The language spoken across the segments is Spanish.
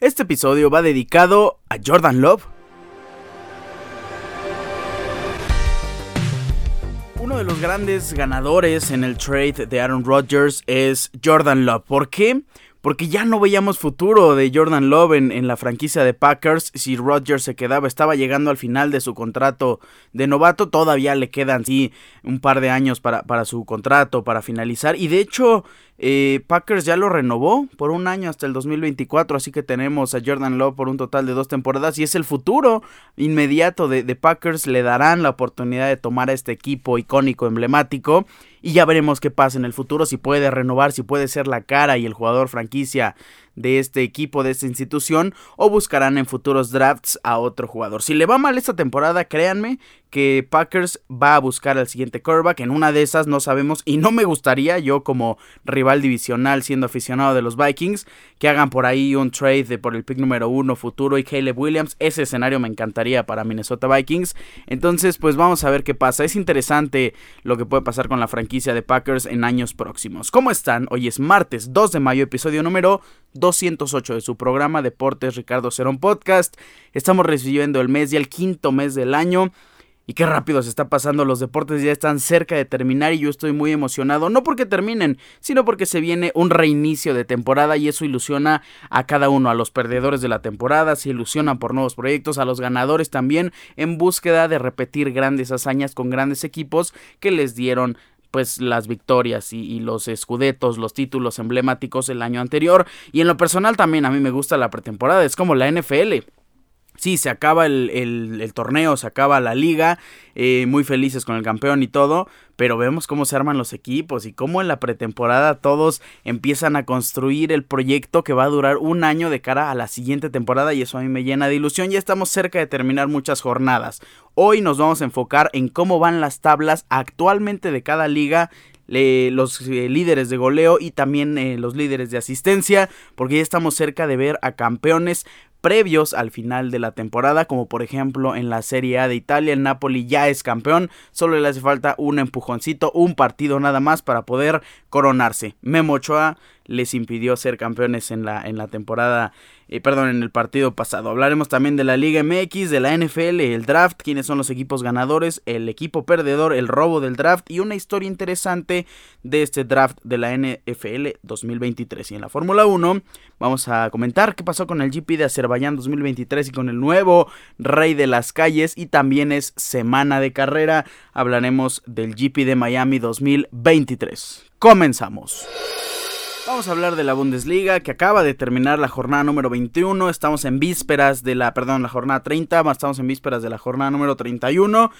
Este episodio va dedicado a Jordan Love. Uno de los grandes ganadores en el trade de Aaron Rodgers es Jordan Love. ¿Por qué? porque ya no veíamos futuro de Jordan Love en, la franquicia de Packers. Si Rodgers se quedaba, estaba llegando al final de su contrato de novato, todavía le quedan sí un par de años para, para su contrato, para finalizar. Y de hecho, eh, Packers ya lo renovó por un año hasta el 2024, así que tenemos a Jordan Love por un total de dos temporadas y es el futuro inmediato de, de Packers. Le darán la oportunidad de tomar a este equipo icónico, emblemático y ya veremos qué pasa en el futuro, si puede renovar, si puede ser la cara y el jugador franquicia de este equipo, de esta institución, o buscarán en futuros drafts a otro jugador. Si le va mal esta temporada, créanme que Packers va a buscar al siguiente quarterback. En una de esas no sabemos y no me gustaría yo como rival divisional siendo aficionado de los Vikings que hagan por ahí un trade de por el pick número uno futuro y Caleb Williams. Ese escenario me encantaría para Minnesota Vikings. Entonces pues vamos a ver qué pasa. Es interesante lo que puede pasar con la franquicia de Packers en años próximos. ¿Cómo están? Hoy es martes 2 de mayo, episodio número 208 de su programa Deportes Ricardo Cerón Podcast. Estamos recibiendo el mes y el quinto mes del año. Y qué rápido se está pasando, los deportes ya están cerca de terminar y yo estoy muy emocionado, no porque terminen, sino porque se viene un reinicio de temporada y eso ilusiona a cada uno, a los perdedores de la temporada, se ilusionan por nuevos proyectos, a los ganadores también en búsqueda de repetir grandes hazañas con grandes equipos que les dieron pues las victorias y, los escudetos, los títulos emblemáticos el año anterior. Y en lo personal también a mí me gusta la pretemporada, es como la NFL. Sí, se acaba el, torneo, se acaba la liga, eh, muy felices con el campeón y todo, pero vemos cómo se arman los equipos y cómo en la pretemporada todos empiezan a construir el proyecto que va a durar un año de cara a la siguiente temporada y eso a mí me llena de ilusión. Ya estamos cerca de terminar muchas jornadas. Hoy nos vamos a enfocar en cómo van las tablas actualmente de cada liga los eh, líderes de goleo y también eh, los líderes de asistencia, porque ya estamos cerca de ver a campeones previos al final de la temporada, como por ejemplo en la Serie A de Italia, el Napoli ya es campeón, solo le hace falta un empujoncito, un partido nada más para poder coronarse. Memo Ochoa les impidió ser campeones en la, en la temporada, eh, perdón, en el partido pasado. Hablaremos también de la Liga MX, de la NFL, el draft, quiénes son los equipos ganadores, el equipo perdedor, el robo del draft y una historia interesante de este draft de la NFL 2023. Y en la Fórmula 1 vamos a comentar qué pasó con el GP de Azerbaiyán 2023 y con el nuevo rey de las calles y también es semana de carrera. Hablaremos del GP de Miami 2023. Comenzamos. Vamos a hablar de la Bundesliga que acaba de terminar la jornada número 21. Estamos en vísperas de la, perdón, la jornada 30, estamos en vísperas de la jornada número 31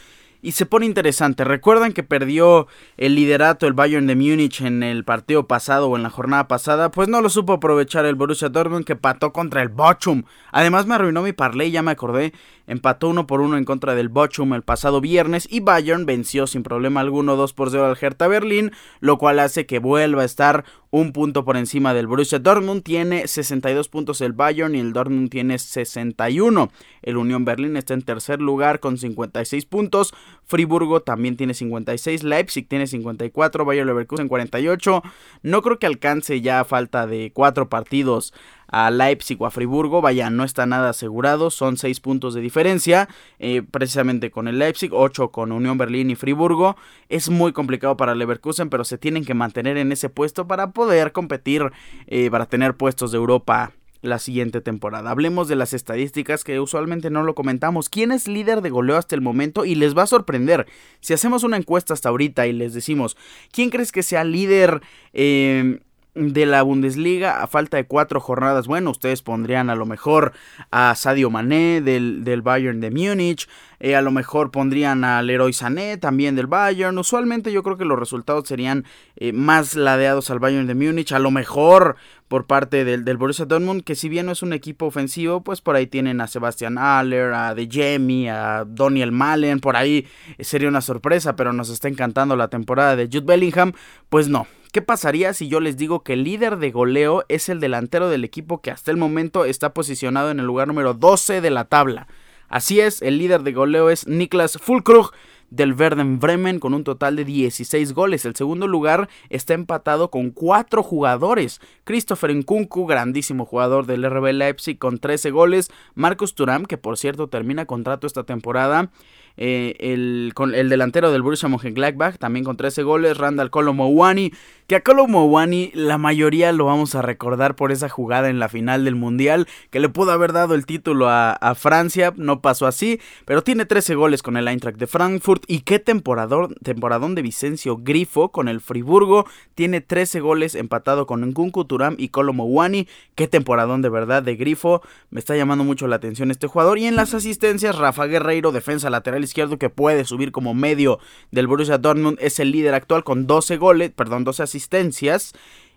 y se pone interesante. Recuerdan que perdió el liderato el Bayern de Múnich en el partido pasado o en la jornada pasada, pues no lo supo aprovechar el Borussia Dortmund que pató contra el Bochum. Además me arruinó mi parlay, ya me acordé, empató uno por uno en contra del Bochum el pasado viernes y Bayern venció sin problema alguno 2 por 0 al Hertha Berlín, lo cual hace que vuelva a estar un punto por encima del Borussia Dortmund, tiene 62 puntos el Bayern y el Dortmund tiene 61. El Unión Berlín está en tercer lugar con 56 puntos, Friburgo también tiene 56, Leipzig tiene 54, Bayer Leverkusen 48. No creo que alcance ya a falta de cuatro partidos a Leipzig o a Friburgo, vaya, no está nada asegurado, son 6 puntos de diferencia, eh, precisamente con el Leipzig, 8 con Unión Berlín y Friburgo, es muy complicado para Leverkusen, pero se tienen que mantener en ese puesto para poder competir, eh, para tener puestos de Europa la siguiente temporada. Hablemos de las estadísticas que usualmente no lo comentamos. ¿Quién es líder de goleo hasta el momento? Y les va a sorprender. Si hacemos una encuesta hasta ahorita y les decimos, ¿quién crees que sea líder eh, de la Bundesliga a falta de cuatro jornadas. Bueno, ustedes pondrían a lo mejor a Sadio Mané del, del Bayern de Múnich, eh, a lo mejor pondrían al Leroy Sané también del Bayern. Usualmente yo creo que los resultados serían eh, más ladeados al Bayern de Múnich, a lo mejor por parte del, del, Borussia Dortmund, que si bien no es un equipo ofensivo, pues por ahí tienen a Sebastian Aller, a De Jemi, a Daniel Malen, por ahí sería una sorpresa, pero nos está encantando la temporada de Jude Bellingham, pues no, ¿Qué pasaría si yo les digo que el líder de goleo es el delantero del equipo que hasta el momento está posicionado en el lugar número 12 de la tabla? Así es, el líder de goleo es Niklas Fulkrug del Verden Bremen con un total de 16 goles. El segundo lugar está empatado con cuatro jugadores. Christopher Nkunku, grandísimo jugador del RB Leipzig con 13 goles. Marcus Thuram, que por cierto termina contrato esta temporada. Eh, el, con el delantero del Borussia Mönchengladbach, también con 13 goles, Randall Colomowani, que a Colomowani la mayoría lo vamos a recordar por esa jugada en la final del Mundial, que le pudo haber dado el título a, Francia, no pasó así, pero tiene 13 goles con el Eintracht de Frankfurt, y qué temporador, temporadón de Vicencio Grifo con el Friburgo, tiene 13 goles empatado con Nkunku, Turam y Colomowani, qué temporadón de verdad de Grifo, me está llamando mucho la atención este jugador, y en las asistencias, Rafa Guerreiro, defensa lateral izquierdo que puede subir como medio del Borussia Dortmund, es el líder actual con 12 goles, perdón, 12 asistencias.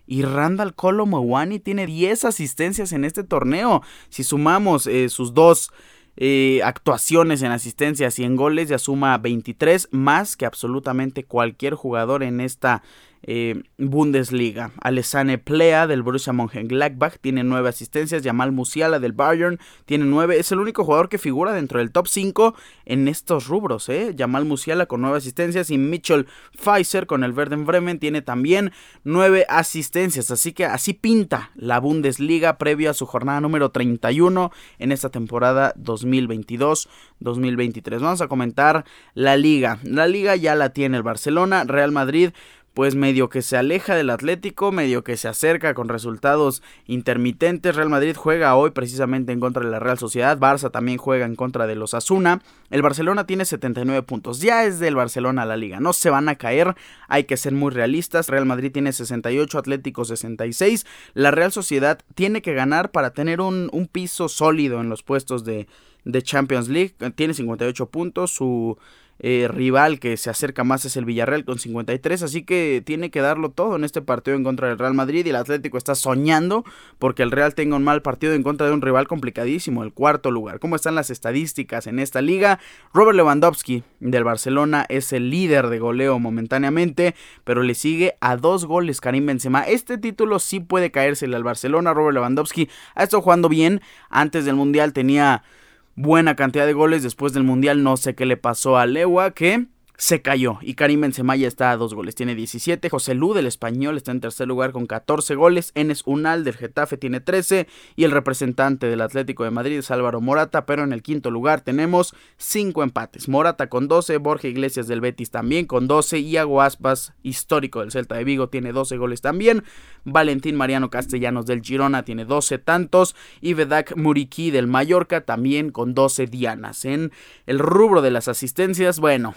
Y Randall Colomowani tiene 10 asistencias en este torneo. Si sumamos eh, sus dos eh, actuaciones en asistencias y en goles, ya suma 23 más que absolutamente cualquier jugador en esta eh, Bundesliga. Alessane Plea del Borussia Mönchengladbach tiene nueve asistencias. Jamal Musiala del Bayern tiene nueve. Es el único jugador que figura dentro del top 5 en estos rubros. ¿eh? Jamal Musiala con nueve asistencias y Mitchell Pfizer con el Verden Bremen tiene también nueve asistencias. Así que así pinta la Bundesliga previo a su jornada número 31 en esta temporada 2022-2023. Vamos a comentar la liga. La liga ya la tiene el Barcelona, Real Madrid pues medio que se aleja del Atlético, medio que se acerca con resultados intermitentes. Real Madrid juega hoy precisamente en contra de la Real Sociedad, Barça también juega en contra de los Asuna. El Barcelona tiene 79 puntos, ya es del Barcelona la liga, no se van a caer, hay que ser muy realistas. Real Madrid tiene 68, Atlético 66. La Real Sociedad tiene que ganar para tener un, un piso sólido en los puestos de, de Champions League, tiene 58 puntos, su eh, rival que se acerca más es el Villarreal con 53, así que tiene que darlo todo en este partido en contra del Real Madrid y el Atlético está soñando porque el Real tenga un mal partido en contra de un rival complicadísimo, el cuarto lugar. ¿Cómo están las estadísticas en esta liga? Robert Lewandowski del Barcelona es el líder de goleo momentáneamente, pero le sigue a dos goles Karim Benzema. Este título sí puede caérsele al Barcelona. Robert Lewandowski ha estado jugando bien. Antes del Mundial tenía buena cantidad de goles después del Mundial. No sé qué le pasó a Lewa, que se cayó. Y Karim Benzema ya está a dos goles, tiene 17, José Lu del Español está en tercer lugar con 14 goles, Enes Unal del Getafe tiene 13 y el representante del Atlético de Madrid es Álvaro Morata, pero en el quinto lugar tenemos 5 empates, Morata con 12, Borja Iglesias del Betis también con 12, Iago Aspas, histórico del Celta de Vigo, tiene 12 goles también, Valentín Mariano Castellanos del Girona tiene 12 tantos. Y Vedak Muriqui del Mallorca también con 12 dianas. En el rubro de las asistencias, bueno,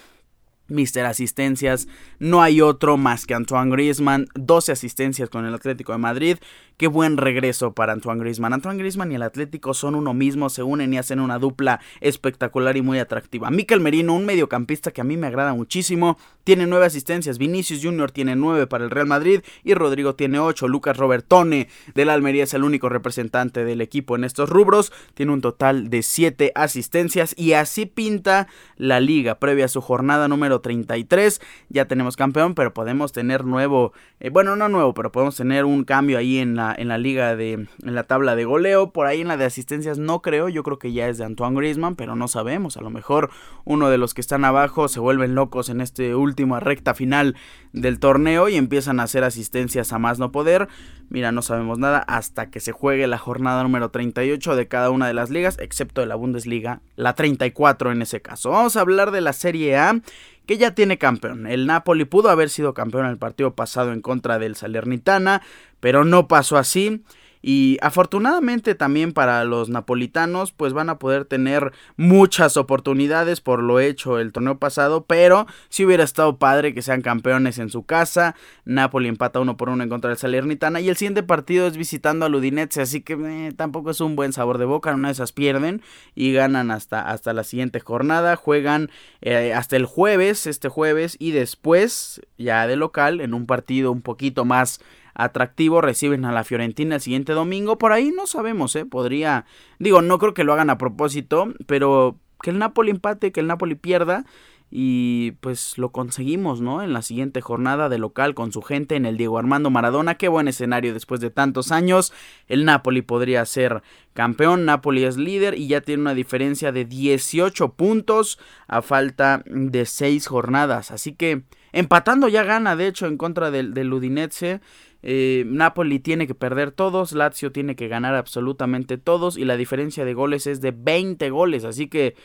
Mister Asistencias, no hay otro más que Antoine Griezmann, 12 asistencias con el Atlético de Madrid, qué buen regreso para Antoine Griezmann. Antoine Griezmann y el Atlético son uno mismo, se unen y hacen una dupla espectacular y muy atractiva. Mikel Merino, un mediocampista que a mí me agrada muchísimo, tiene 9 asistencias, Vinicius Junior tiene 9 para el Real Madrid y Rodrigo tiene 8, Lucas Robertone del Almería es el único representante del equipo en estos rubros, tiene un total de 7 asistencias y así pinta la liga previa a su jornada número 33. Ya tenemos campeón, pero podemos tener nuevo, eh, bueno, no nuevo, pero podemos tener un cambio ahí en la, en la liga de, en la tabla de goleo. Por ahí en la de asistencias no creo, yo creo que ya es de Antoine Griezmann, pero no sabemos. A lo mejor uno de los que están abajo se vuelven locos en este último recta final del torneo y empiezan a hacer asistencias a más no poder. Mira, no sabemos nada hasta que se juegue la jornada número 38 de cada una de las ligas, excepto de la Bundesliga, la 34 en ese caso. Vamos a hablar de la Serie A que ya tiene campeón. El Napoli pudo haber sido campeón en el partido pasado en contra del Salernitana, pero no pasó así. Y afortunadamente también para los napolitanos pues van a poder tener muchas oportunidades por lo hecho el torneo pasado, pero si hubiera estado padre que sean campeones en su casa. Napoli empata uno por uno en contra del Salernitana y el siguiente partido es visitando al Udinese, así que tampoco es un buen sabor de boca, una de esas pierden y ganan hasta, hasta la siguiente jornada, juegan eh, hasta el jueves, este jueves y después ya de local en un partido un poquito más atractivo. Reciben a la Fiorentina el siguiente domingo. Por ahí no sabemos, ¿eh? Podría. Digo, no creo que lo hagan a propósito, pero que el Napoli empate, que el Napoli pierda. y pues lo conseguimos, ¿no? En la siguiente jornada de local con su gente en el Diego Armando Maradona. Qué buen escenario después de tantos años. El Napoli podría ser campeón. Napoli es líder y ya tiene una diferencia de 18 puntos a falta de 6 jornadas. Así que empatando ya gana, de hecho, en contra del, del Udinese. Eh, Napoli tiene que perder todos, Lazio tiene que ganar absolutamente todos y la diferencia de goles es de 20 goles. Así que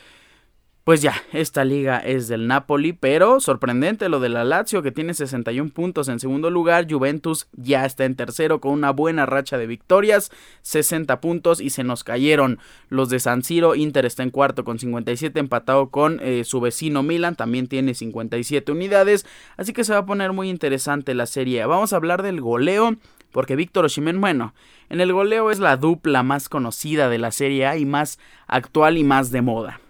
pues ya, esta liga es del Napoli, pero sorprendente lo de la Lazio que tiene 61 puntos en segundo lugar, Juventus ya está en tercero con una buena racha de victorias, 60 puntos y se nos cayeron los de San Siro, Inter está en cuarto con 57 empatado con eh, su vecino Milan, también tiene 57 unidades, así que se va a poner muy interesante la serie. Vamos a hablar del goleo porque Víctor Osimhen, bueno, en el goleo es la dupla más conocida de la Serie A y más actual y más de moda.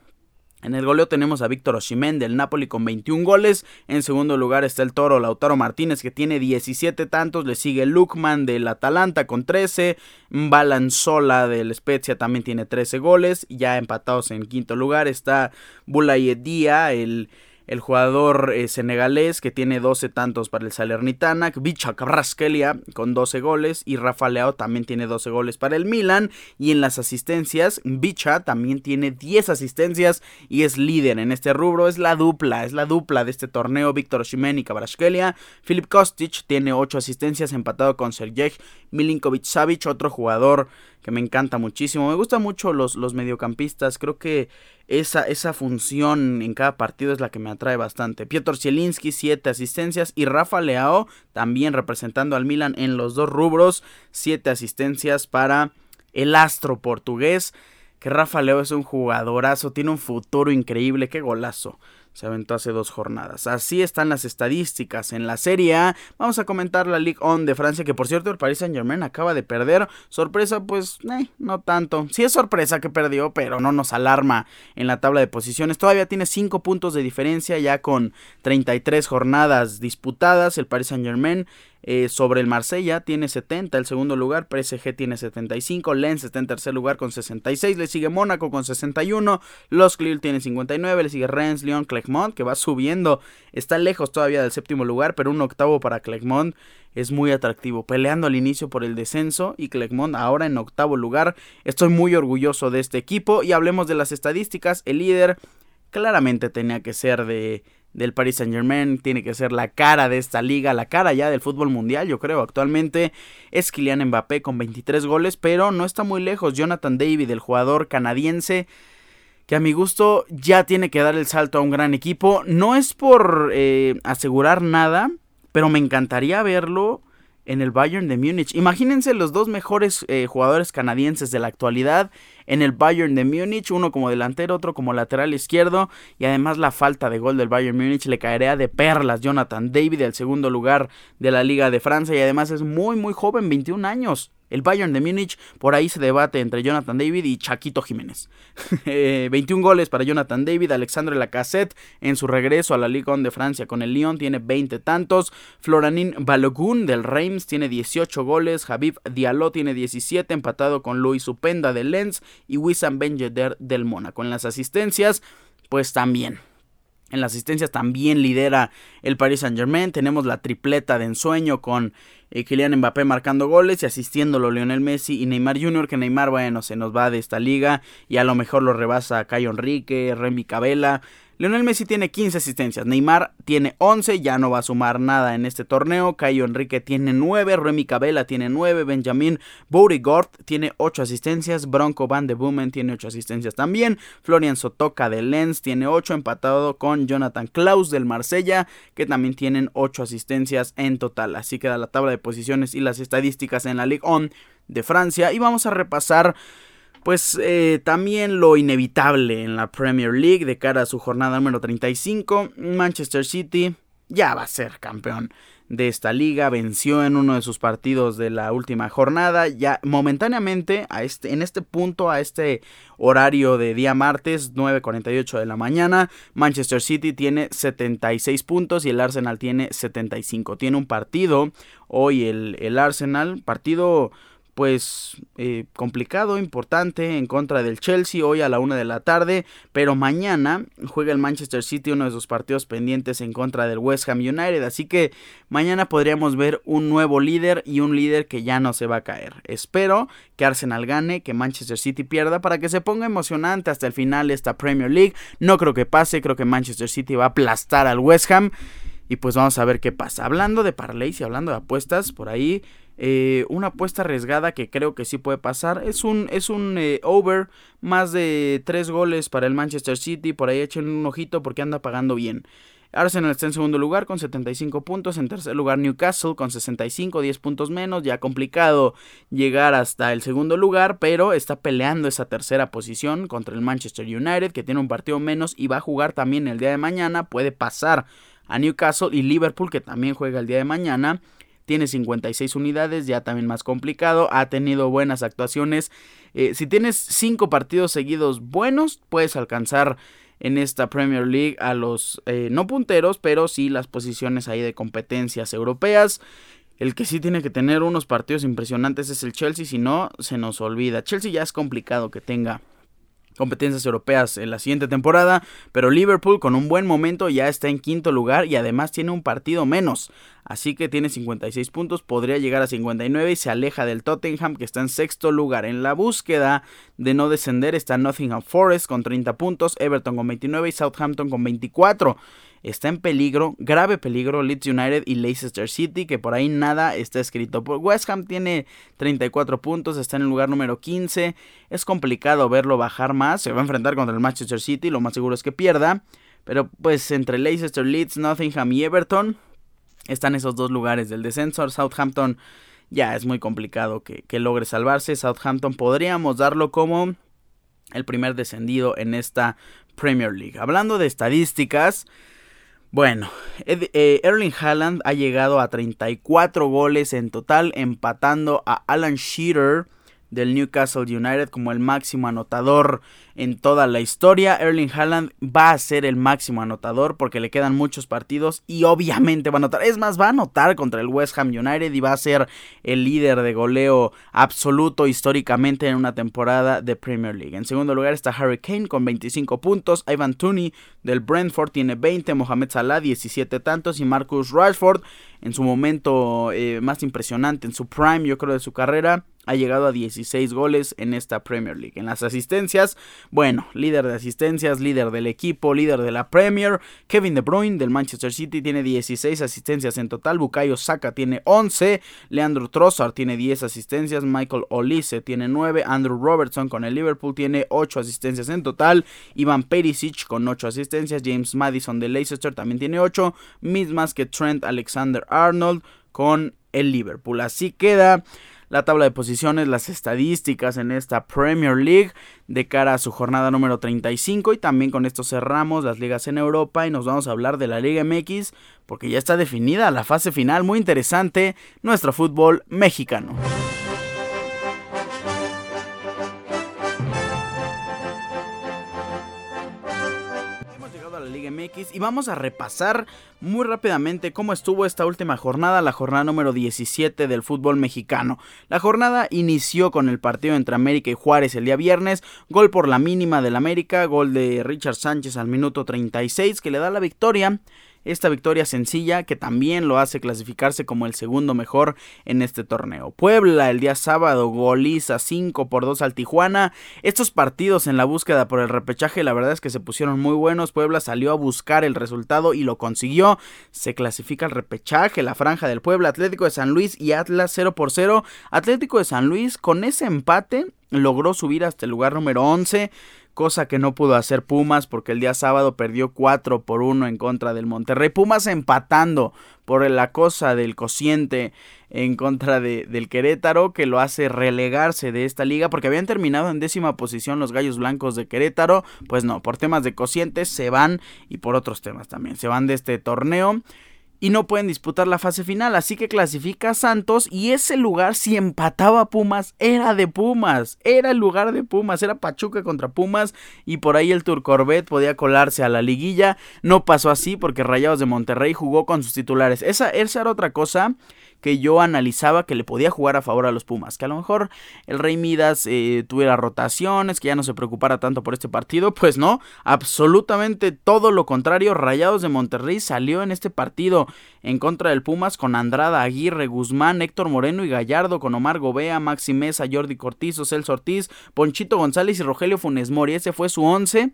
En el goleo tenemos a Víctor Oshimen del Napoli con 21 goles. En segundo lugar está el toro Lautaro Martínez que tiene 17 tantos. Le sigue Lukman del Atalanta con 13. Balanzola del Spezia también tiene 13 goles. Ya empatados en quinto lugar está Bulayedía, el el jugador eh, senegalés que tiene 12 tantos para el Salernitana, Bicha Cabraskelia con 12 goles y Rafa Leao también tiene 12 goles para el Milan y en las asistencias Bicha también tiene 10 asistencias y es líder en este rubro, es la dupla, es la dupla de este torneo Víctor Osimhen y Cabraskelia. Filip Kostic tiene 8 asistencias empatado con Sergej Milinkovic Savic, otro jugador que me encanta muchísimo. Me gustan mucho los, los mediocampistas. Creo que esa, esa función en cada partido es la que me atrae bastante. Piotr Zielinski, 7 asistencias. Y Rafa Leao, también representando al Milan en los dos rubros, 7 asistencias para el astro portugués. Que Rafa Leao es un jugadorazo, tiene un futuro increíble. Qué golazo se aventó hace dos jornadas. Así están las estadísticas en la Serie A. Vamos a comentar la Ligue 1 de Francia, que por cierto el Paris Saint Germain acaba de perder. Sorpresa, pues eh, no tanto. Sí es sorpresa que perdió, pero no nos alarma en la tabla de posiciones. Todavía tiene 5 puntos de diferencia ya con 33 jornadas disputadas. El Paris Saint Germain eh, sobre el Marsella tiene 70, el segundo lugar, PSG tiene 75, Lens está en tercer lugar con 66, le sigue Mónaco con 61, Los Lille tiene 59, le sigue Rennes, Lyon, Clermont que va subiendo, está lejos todavía del séptimo lugar, pero un octavo para Clermont es muy atractivo, peleando al inicio por el descenso y Clermont ahora en octavo lugar. Estoy muy orgulloso de este equipo y hablemos de las estadísticas, el líder claramente tenía que ser de del Paris Saint Germain, tiene que ser la cara de esta liga, la cara ya del fútbol mundial, yo creo. Actualmente es Kylian Mbappé con 23 goles, pero no está muy lejos. Jonathan David, el jugador canadiense, que a mi gusto ya tiene que dar el salto a un gran equipo. No es por eh, asegurar nada, pero me encantaría verlo en el Bayern de Múnich. Imagínense los dos mejores eh, jugadores canadienses de la actualidad en el Bayern de Múnich, uno como delantero, otro como lateral izquierdo, y además la falta de gol del Bayern Múnich le caería de perlas Jonathan David, el segundo lugar de la Liga de Francia, y además es muy muy joven, 21 años. El Bayern de Múnich, por ahí se debate entre Jonathan David y Chaquito Jiménez. 21 eh, goles para Jonathan David, Alexandre Lacassette en su regreso a la Liga 1 de Francia con el Lyon tiene 20 tantos, Floranin Balogun del Reims tiene 18 goles, Habib Diallo tiene 17 empatado con Luis Upenda del Lens y Wissam Ben del Mónaco. En las asistencias, pues también. En las asistencias también lidera el Paris Saint Germain. Tenemos la tripleta de ensueño con eh, Kylian Mbappé marcando goles y asistiéndolo Lionel Messi y Neymar Jr. Que Neymar, bueno, se nos va de esta liga y a lo mejor lo rebasa Cayo Enrique, Remy Cabela. Leonel Messi tiene 15 asistencias, Neymar tiene 11, ya no va a sumar nada en este torneo, Caio Enrique tiene 9, Remy Cabela tiene 9, Benjamin Bourigort tiene 8 asistencias, Bronco Van de Boomen tiene 8 asistencias también, Florian Sotoka de Lens tiene 8, empatado con Jonathan Klaus del Marsella, que también tienen 8 asistencias en total. Así queda la tabla de posiciones y las estadísticas en la Ligue 1 de Francia y vamos a repasar pues eh, también lo inevitable en la Premier League de cara a su jornada número 35. Manchester City ya va a ser campeón de esta liga, venció en uno de sus partidos de la última jornada, ya momentáneamente a este, en este punto, a este horario de día martes, 9.48 de la mañana, Manchester City tiene 76 puntos y el Arsenal tiene 75. Tiene un partido hoy el, el Arsenal, partido pues eh, complicado, importante en contra del Chelsea hoy a la una de la tarde, pero mañana juega el Manchester City uno de sus partidos pendientes en contra del West Ham United, así que mañana podríamos ver un nuevo líder y un líder que ya no se va a caer. Espero que Arsenal gane, que Manchester City pierda para que se ponga emocionante hasta el final esta Premier League. No creo que pase, creo que Manchester City va a aplastar al West Ham. Y pues vamos a ver qué pasa. Hablando de parlays y hablando de apuestas, por ahí eh, una apuesta arriesgada que creo que sí puede pasar. Es un, es un eh, over más de 3 goles para el Manchester City. Por ahí echen un ojito porque anda pagando bien. Arsenal está en segundo lugar con 75 puntos. En tercer lugar Newcastle con 65, 10 puntos menos. Ya complicado llegar hasta el segundo lugar, pero está peleando esa tercera posición contra el Manchester United, que tiene un partido menos y va a jugar también el día de mañana. Puede pasar a Newcastle y Liverpool, que también juega el día de mañana. Tiene 56 unidades, ya también más complicado. Ha tenido buenas actuaciones. Eh, si tienes 5 partidos seguidos buenos, puedes alcanzar en esta Premier League a los eh, no punteros, pero sí las posiciones ahí de competencias europeas. El que sí tiene que tener unos partidos impresionantes es el Chelsea, si no, se nos olvida. Chelsea ya es complicado que tenga competencias europeas en la siguiente temporada, pero Liverpool con un buen momento ya está en quinto lugar y además tiene un partido menos, así que tiene 56 puntos, podría llegar a 59 y se aleja del Tottenham que está en sexto lugar. En la búsqueda de no descender está Nottingham Forest con 30 puntos, Everton con 29 y Southampton con 24 está en peligro, grave peligro Leeds United y Leicester City, que por ahí nada está escrito. West Ham tiene 34 puntos, está en el lugar número 15. Es complicado verlo bajar más, se va a enfrentar contra el Manchester City, lo más seguro es que pierda. Pero pues entre Leicester, Leeds, Nottingham y Everton están esos dos lugares del descenso. Southampton ya es muy complicado que, que logre salvarse. Southampton podríamos darlo como el primer descendido en esta Premier League. Hablando de estadísticas, bueno, eh, Erling Haaland ha llegado a 34 goles en total, empatando a Alan Shearer del Newcastle United como el máximo anotador en toda la historia. Erling Haaland va a ser el máximo anotador porque le quedan muchos partidos y obviamente va a anotar. Es más, va a anotar contra el West Ham United y va a ser el líder de goleo absoluto históricamente en una temporada de Premier League. En segundo lugar está Harry Kane con 25 puntos. Ivan Tooney del Brentford tiene 20. Mohamed Salah 17 tantos. Y Marcus Rashford en su momento eh, más impresionante, en su prime yo creo de su carrera ha llegado a 16 goles en esta Premier League. En las asistencias, bueno, líder de asistencias, líder del equipo, líder de la Premier. Kevin De Bruyne del Manchester City tiene 16 asistencias en total. Bukayo Saka tiene 11. Leandro Trossard tiene 10 asistencias. Michael Olise tiene 9. Andrew Robertson con el Liverpool tiene 8 asistencias en total. Ivan Perisic con 8 asistencias. James Madison de Leicester también tiene 8. Mismas que Trent Alexander Arnold con el Liverpool. Así queda la tabla de posiciones, las estadísticas en esta Premier League de cara a su jornada número 35 y también con esto cerramos las ligas en Europa y nos vamos a hablar de la Liga MX porque ya está definida la fase final, muy interesante, nuestro fútbol mexicano. Y vamos a repasar muy rápidamente cómo estuvo esta última jornada, la jornada número 17 del fútbol mexicano. La jornada inició con el partido entre América y Juárez el día viernes, gol por la mínima del América, gol de Richard Sánchez al minuto 36 que le da la victoria esta victoria sencilla que también lo hace clasificarse como el segundo mejor en este torneo. Puebla el día sábado goliza 5 por 2 al Tijuana. Estos partidos en la búsqueda por el repechaje la verdad es que se pusieron muy buenos. Puebla salió a buscar el resultado y lo consiguió. Se clasifica el repechaje, la franja del Puebla, Atlético de San Luis y Atlas 0 por 0. Atlético de San Luis con ese empate logró subir hasta el lugar número 11 cosa que no pudo hacer Pumas porque el día sábado perdió 4 por 1 en contra del Monterrey. Pumas empatando por la cosa del cociente en contra de, del Querétaro que lo hace relegarse de esta liga porque habían terminado en décima posición los Gallos Blancos de Querétaro. Pues no, por temas de cocientes se van y por otros temas también se van de este torneo y no pueden disputar la fase final. Así que clasifica Santos y ese lugar, si empataba Pumas, era de Pumas. Era el lugar de Pumas, era Pachuca contra Pumas y por ahí el Turcorvet podía colarse a la liguilla. No pasó así porque Rayados de Monterrey jugó con sus titulares. Esa, esa era otra cosa que yo analizaba que le podía jugar a favor a los Pumas. Que a lo mejor el Rey Midas eh, tuviera rotaciones, que ya no se preocupara tanto por este partido. Pues no, absolutamente todo lo contrario. Rayados de Monterrey salió en este partido en contra del Pumas con Andrada, Aguirre, Guzmán, Héctor Moreno y Gallardo, con Omar Gobea, Maxi Mesa, Jordi Cortizo, Celso Ortiz, Ponchito González y Rogelio Funes Mori. Ese fue su once.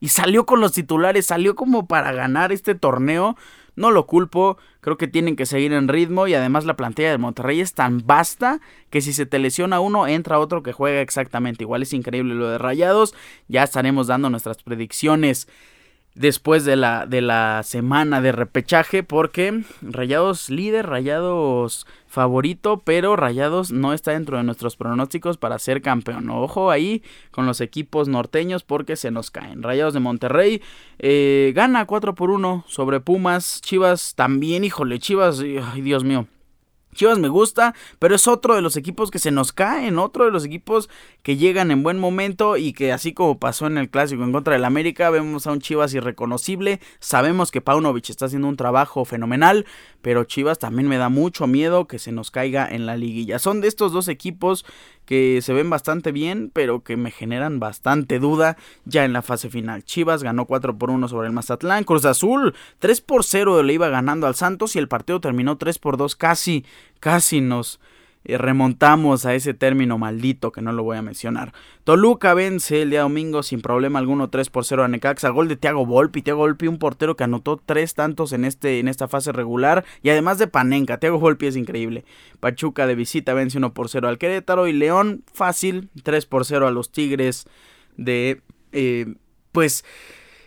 Y salió con los titulares, salió como para ganar este torneo. No lo culpo, creo que tienen que seguir en ritmo y además la plantilla de Monterrey es tan vasta que si se te lesiona uno, entra otro que juega exactamente igual. Es increíble lo de Rayados. Ya estaremos dando nuestras predicciones después de la, de la semana de repechaje porque Rayados líder, Rayados favorito, pero Rayados no está dentro de nuestros pronósticos para ser campeón. Ojo ahí con los equipos norteños porque se nos caen. Rayados de Monterrey eh, gana 4 por 1 sobre Pumas. Chivas también, híjole, Chivas, ay Dios mío. Chivas me gusta, pero es otro de los equipos que se nos caen, otro de los equipos que llegan en buen momento y que así como pasó en el clásico en contra del América, vemos a un Chivas irreconocible, sabemos que Paunovic está haciendo un trabajo fenomenal, pero Chivas también me da mucho miedo que se nos caiga en la liguilla. Son de estos dos equipos que se ven bastante bien, pero que me generan bastante duda ya en la fase final. Chivas ganó 4 por 1 sobre el Mazatlán. Cruz Azul 3 por 0 le iba ganando al Santos y el partido terminó 3 por 2. Casi, casi nos remontamos a ese término maldito que no lo voy a mencionar. Toluca vence el día domingo sin problema alguno 3 por 0 a Necaxa. Gol de Thiago Volpi. Thiago Volpi, un portero que anotó tres tantos en, este, en esta fase regular. Y además de Panenka. Thiago Volpi es increíble. Pachuca de visita vence 1 por 0 al Querétaro. Y León fácil 3 por 0 a los Tigres de... Eh, pues...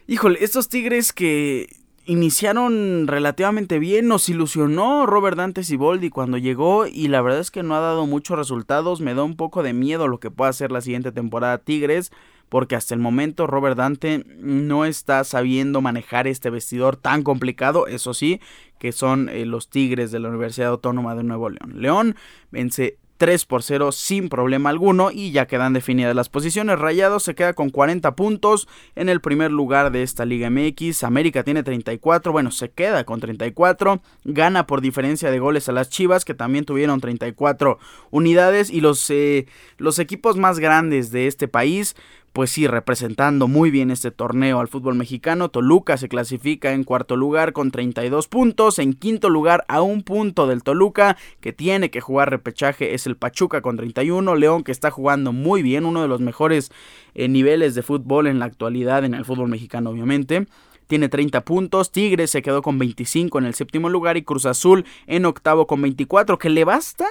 Híjole, estos Tigres que iniciaron relativamente bien, nos ilusionó Robert Dante Siboldi cuando llegó y la verdad es que no ha dado muchos resultados, me da un poco de miedo lo que pueda hacer la siguiente temporada Tigres, porque hasta el momento Robert Dante no está sabiendo manejar este vestidor tan complicado, eso sí, que son eh, los Tigres de la Universidad Autónoma de Nuevo León. León vence 3 por 0 sin problema alguno y ya quedan definidas las posiciones. Rayados se queda con 40 puntos en el primer lugar de esta Liga MX. América tiene 34, bueno, se queda con 34. Gana por diferencia de goles a las Chivas que también tuvieron 34 unidades y los, eh, los equipos más grandes de este país pues sí, representando muy bien este torneo al fútbol mexicano. Toluca se clasifica en cuarto lugar con 32 puntos. En quinto lugar, a un punto del Toluca, que tiene que jugar repechaje, es el Pachuca con 31. León, que está jugando muy bien, uno de los mejores eh, niveles de fútbol en la actualidad en el fútbol mexicano, obviamente tiene 30 puntos. Tigres se quedó con 25 en el séptimo lugar y Cruz Azul en octavo con 24, que le basta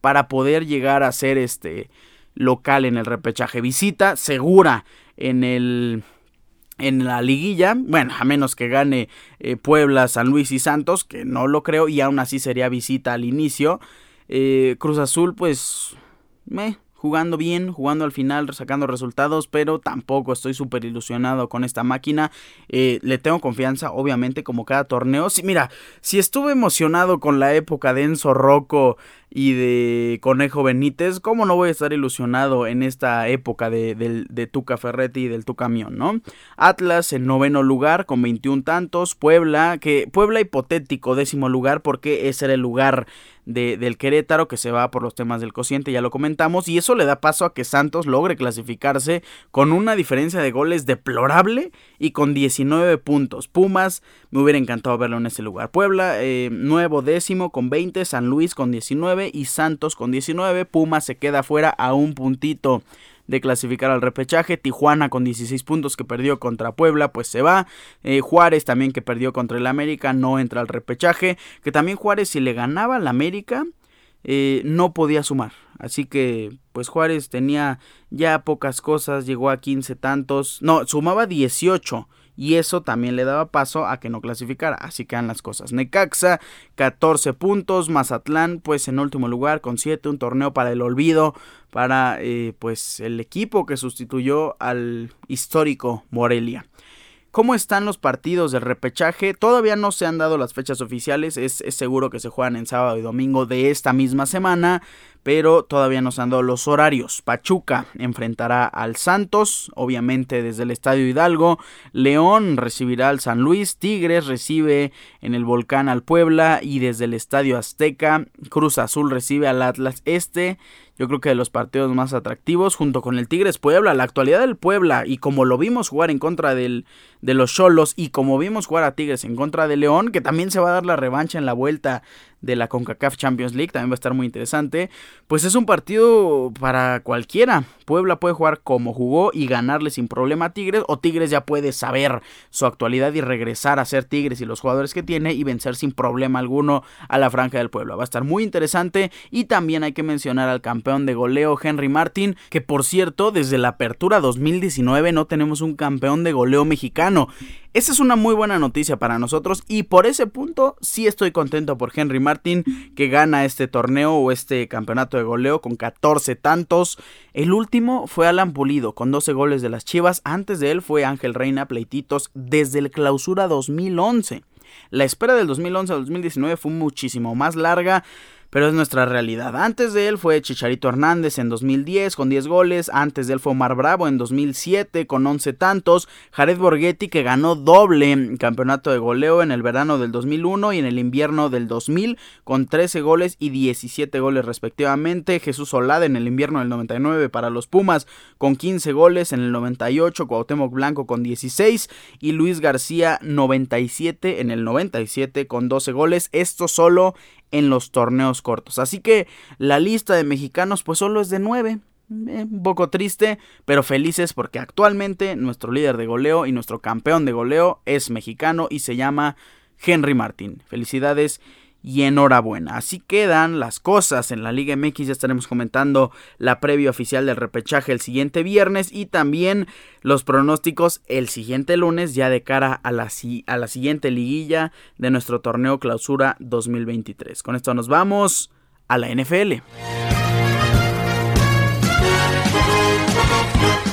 para poder llegar a ser este local en el repechaje. Visita segura en el en la liguilla, bueno, a menos que gane eh, Puebla, San Luis y Santos, que no lo creo, y aún así sería visita al inicio. Eh, Cruz Azul, pues, me jugando bien, jugando al final, sacando resultados, pero tampoco estoy súper ilusionado con esta máquina. Eh, le tengo confianza, obviamente, como cada torneo. Sí, mira, si estuve emocionado con la época de Enzo Rocco y de Conejo Benítez, ¿cómo no voy a estar ilusionado en esta época de, de, Tuca Ferretti y del Tu Camión, no? Atlas en noveno lugar con 21 tantos, Puebla, que Puebla hipotético décimo lugar porque ese era el lugar de, del Querétaro que se va por los temas del cociente, ya lo comentamos, y eso le da paso a que Santos logre clasificarse con una diferencia de goles deplorable y con 19 puntos. Pumas, me hubiera encantado verlo en ese lugar. Puebla, eh, nuevo décimo con 20, San Luis con 19 y Santos con 19. Pumas se queda fuera a un puntito de clasificar al repechaje. Tijuana con 16 puntos que perdió contra Puebla, pues se va. Eh, Juárez también que perdió contra el América, no entra al repechaje. Que también Juárez si le ganaba al América, eh, no podía sumar. Así que pues Juárez tenía ya pocas cosas, llegó a 15 tantos, no, sumaba 18 y eso también le daba paso a que no clasificara. Así quedan las cosas. Necaxa, 14 puntos. Mazatlán, pues en último lugar con 7. Un torneo para el olvido. Para eh, pues el equipo que sustituyó al histórico Morelia. ¿Cómo están los partidos del repechaje? Todavía no se han dado las fechas oficiales, es, es seguro que se juegan en sábado y domingo de esta misma semana pero todavía nos han dado los horarios. Pachuca enfrentará al Santos, obviamente desde el Estadio Hidalgo. León recibirá al San Luis. Tigres recibe en el Volcán al Puebla y desde el Estadio Azteca. Cruz Azul recibe al Atlas Este yo creo que de los partidos más atractivos, junto con el Tigres Puebla, la actualidad del Puebla, y como lo vimos jugar en contra del, de los Cholos, y como vimos jugar a Tigres en contra de León, que también se va a dar la revancha en la vuelta de la CONCACAF Champions League, también va a estar muy interesante, pues es un partido para cualquiera. Puebla puede jugar como jugó y ganarle sin problema a Tigres, o Tigres ya puede saber su actualidad y regresar a ser Tigres y los jugadores que tiene y vencer sin problema alguno a la franja del Puebla. Va a estar muy interesante y también hay que mencionar al campeón de goleo Henry Martin, que por cierto, desde la apertura 2019 no tenemos un campeón de goleo mexicano. Esa es una muy buena noticia para nosotros y por ese punto sí estoy contento por Henry Martin que gana este torneo o este campeonato de goleo con 14 tantos. El último fue Alan Pulido con 12 goles de las Chivas. Antes de él fue Ángel Reina Pleititos desde el clausura 2011. La espera del 2011 al 2019 fue muchísimo más larga pero es nuestra realidad. Antes de él fue Chicharito Hernández en 2010 con 10 goles, antes de él fue Omar Bravo en 2007 con 11 tantos, Jared Borghetti que ganó doble campeonato de goleo en el verano del 2001 y en el invierno del 2000 con 13 goles y 17 goles respectivamente, Jesús Olada en el invierno del 99 para los Pumas con 15 goles, en el 98 Cuauhtémoc Blanco con 16 y Luis García 97 en el 97 con 12 goles, esto solo en los torneos cortos. Así que la lista de mexicanos pues solo es de 9. Eh, un poco triste, pero felices porque actualmente nuestro líder de goleo y nuestro campeón de goleo es mexicano y se llama Henry Martín. Felicidades y enhorabuena. Así quedan las cosas en la Liga MX. Ya estaremos comentando la previa oficial del repechaje el siguiente viernes y también los pronósticos el siguiente lunes ya de cara a la, a la siguiente liguilla de nuestro torneo clausura 2023. Con esto nos vamos a la NFL.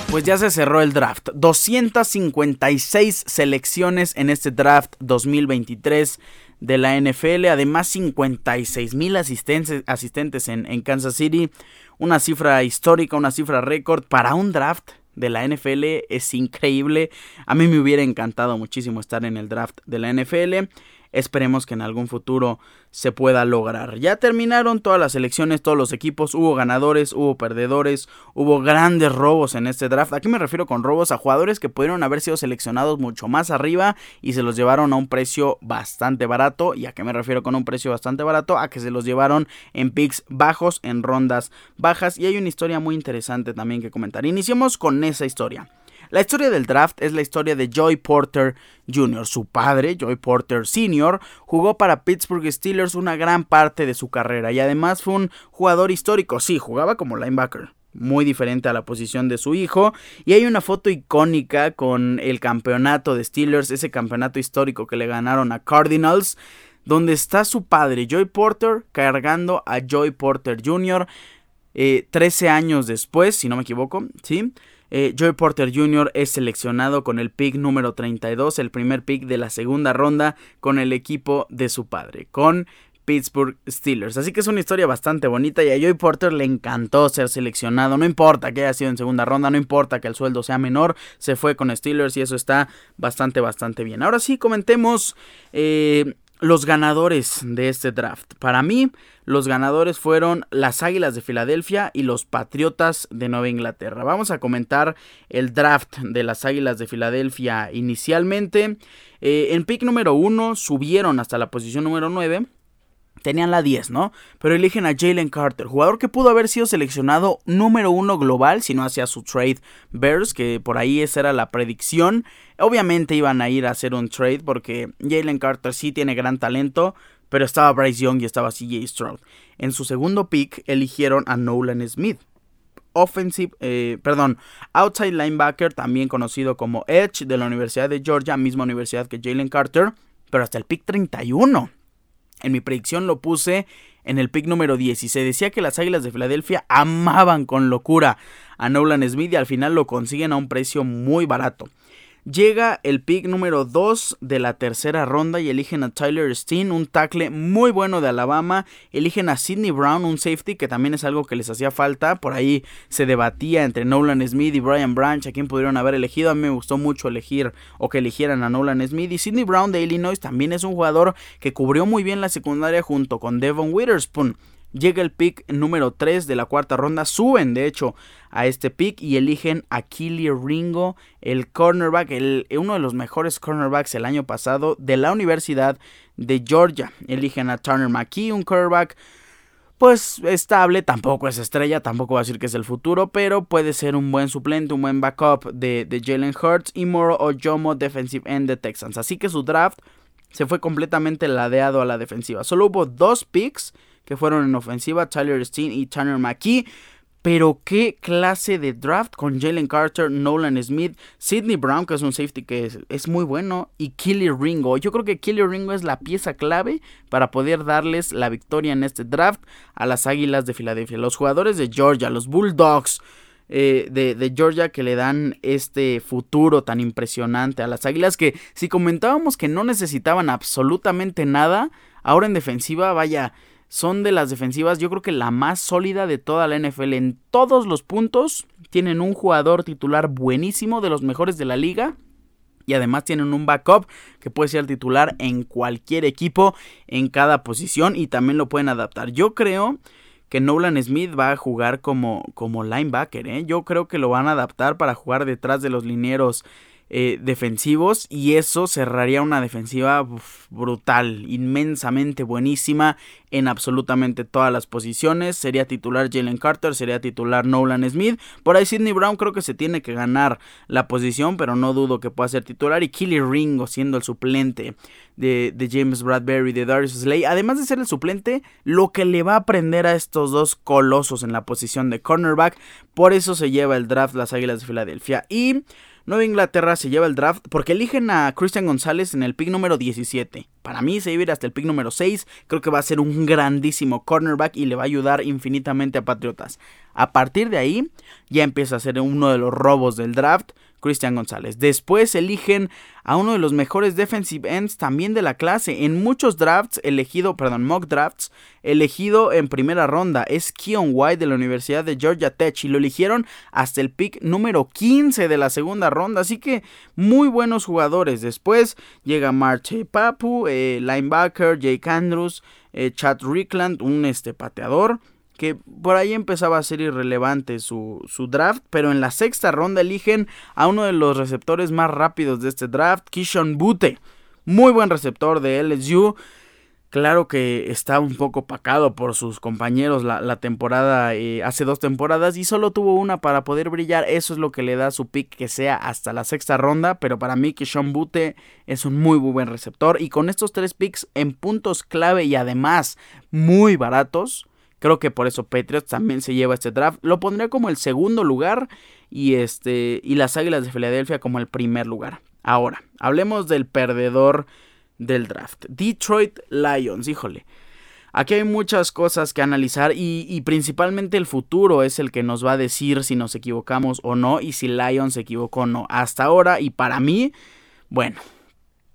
Pues ya se cerró el draft. 256 selecciones en este draft 2023 de la NFL. Además, 56 mil asistentes, en, en Kansas City. Una cifra histórica, una cifra récord para un draft de la NFL es increíble. A mí me hubiera encantado muchísimo estar en el draft de la NFL. Esperemos que en algún futuro se pueda lograr. Ya terminaron todas las elecciones, todos los equipos, hubo ganadores, hubo perdedores, hubo grandes robos en este draft. Aquí me refiero con robos a jugadores que pudieron haber sido seleccionados mucho más arriba y se los llevaron a un precio bastante barato. ¿Y a qué me refiero con un precio bastante barato? A que se los llevaron en picks bajos, en rondas bajas. Y hay una historia muy interesante también que comentar. Iniciemos con esa historia. La historia del draft es la historia de Joy Porter Jr. Su padre, Joy Porter Sr., jugó para Pittsburgh Steelers una gran parte de su carrera y además fue un jugador histórico. Sí, jugaba como linebacker muy diferente a la posición de su hijo. Y hay una foto icónica con el campeonato de Steelers, ese campeonato histórico que le ganaron a Cardinals, donde está su padre, Joy Porter, cargando a Joy Porter Jr. 13 años después, si no me equivoco, ¿sí? Eh, Joey Porter Jr. es seleccionado con el pick número 32, el primer pick de la segunda ronda con el equipo de su padre, con Pittsburgh Steelers. Así que es una historia bastante bonita y a Joey Porter le encantó ser seleccionado. No importa que haya sido en segunda ronda, no importa que el sueldo sea menor, se fue con Steelers y eso está bastante, bastante bien. Ahora sí, comentemos eh, los ganadores de este draft. Para mí, los ganadores fueron las Águilas de Filadelfia y los Patriotas de Nueva Inglaterra. Vamos a comentar el draft de las Águilas de Filadelfia inicialmente. Eh, en pick número 1 subieron hasta la posición número 9 tenían la 10, ¿no? Pero eligen a Jalen Carter, jugador que pudo haber sido seleccionado número uno global si no hacía su trade Bears, que por ahí esa era la predicción. Obviamente iban a ir a hacer un trade porque Jalen Carter sí tiene gran talento, pero estaba Bryce Young y estaba CJ Stroud. En su segundo pick eligieron a Nolan Smith. Offensive, eh, perdón, outside linebacker, también conocido como Edge de la Universidad de Georgia, misma universidad que Jalen Carter, pero hasta el pick 31 en mi predicción lo puse en el pick número 10 y se decía que las Águilas de Filadelfia amaban con locura a Nolan Smith y al final lo consiguen a un precio muy barato. Llega el pick número 2 de la tercera ronda y eligen a Tyler Steen, un tackle muy bueno de Alabama. Eligen a Sidney Brown, un safety que también es algo que les hacía falta. Por ahí se debatía entre Nolan Smith y Brian Branch a quién pudieron haber elegido. A mí me gustó mucho elegir o que eligieran a Nolan Smith. Y Sidney Brown de Illinois también es un jugador que cubrió muy bien la secundaria junto con Devon Witherspoon. Llega el pick número 3 de la cuarta ronda. Suben, de hecho, a este pick y eligen a Killy Ringo, el cornerback, el, uno de los mejores cornerbacks el año pasado de la Universidad de Georgia. Eligen a Turner McKee, un cornerback pues estable, tampoco es estrella, tampoco va a decir que es el futuro, pero puede ser un buen suplente, un buen backup de, de Jalen Hurts y Moro Ojomo, defensive end de Texans. Así que su draft se fue completamente ladeado a la defensiva. Solo hubo dos picks que fueron en ofensiva, Tyler Steen y Tanner McKee. Pero qué clase de draft con Jalen Carter, Nolan Smith, Sidney Brown, que es un safety que es, muy bueno, y Killy Ringo. Yo creo que Killy Ringo es la pieza clave para poder darles la victoria en este draft a las Águilas de Filadelfia. Los jugadores de Georgia, los Bulldogs eh, de, de, Georgia que le dan este futuro tan impresionante a las Águilas que si comentábamos que no necesitaban absolutamente nada, ahora en defensiva, vaya son de las defensivas, yo creo que la más sólida de toda la NFL. En todos los puntos tienen un jugador titular buenísimo, de los mejores de la liga. Y además tienen un backup que puede ser titular en cualquier equipo, en cada posición y también lo pueden adaptar. Yo creo que Nolan Smith va a jugar como, como linebacker. ¿eh? Yo creo que lo van a adaptar para jugar detrás de los linieros eh, defensivos y eso cerraría una defensiva brutal, inmensamente buenísima en absolutamente todas las posiciones. Sería titular Jalen Carter, sería titular Nolan Smith. Por ahí Sidney Brown creo que se tiene que ganar la posición, pero no dudo que pueda ser titular. Y Killy Ringo siendo el suplente de, James Bradbury, de Darius Slay. Además de ser el suplente, lo que le va a aprender a estos dos colosos en la posición de cornerback. Por eso se lleva el draft las Águilas de Filadelfia. Y Nueva Inglaterra se lleva el draft porque eligen a Christian González en el pick número 17. Para mí se iba hasta el pick número 6. Creo que va a ser un grandísimo cornerback y le va a ayudar infinitamente a Patriotas. A partir de ahí ya empieza a ser uno de los robos del draft. Cristian González. Después eligen a uno de los mejores defensive ends también de la clase. En muchos drafts elegido, perdón, mock drafts, elegido en primera ronda es Keon White de la Universidad de Georgia Tech y lo eligieron hasta el pick número 15 de la segunda ronda. Así que muy buenos jugadores. Después llega Marche Papu, eh, linebacker, Jake Andrews, eh, Chad Rickland, un este pateador que por ahí empezaba a ser irrelevante su, su, draft, pero en la sexta ronda eligen a uno de los receptores más rápidos de este draft, Kishon Butte, muy buen receptor de LSU. Claro que está un poco pacado por sus compañeros la, temporada, eh, hace dos temporadas y solo tuvo una para poder brillar. Eso es lo que le da su pick que sea hasta la sexta ronda. Pero para mí que Sean Butte es un muy, muy buen receptor. Y con estos tres picks en puntos clave y además muy baratos, Creo que por eso Patriots también se lleva este draft. Lo pondría como el segundo lugar y, este, y las Águilas de Filadelfia como el primer lugar. Ahora, hablemos del perdedor del draft. Detroit Lions, híjole. Aquí hay muchas cosas que analizar y, y, principalmente el futuro es el que nos va a decir si nos equivocamos o no y si Lions se equivocó o no. Hasta ahora y para mí, bueno,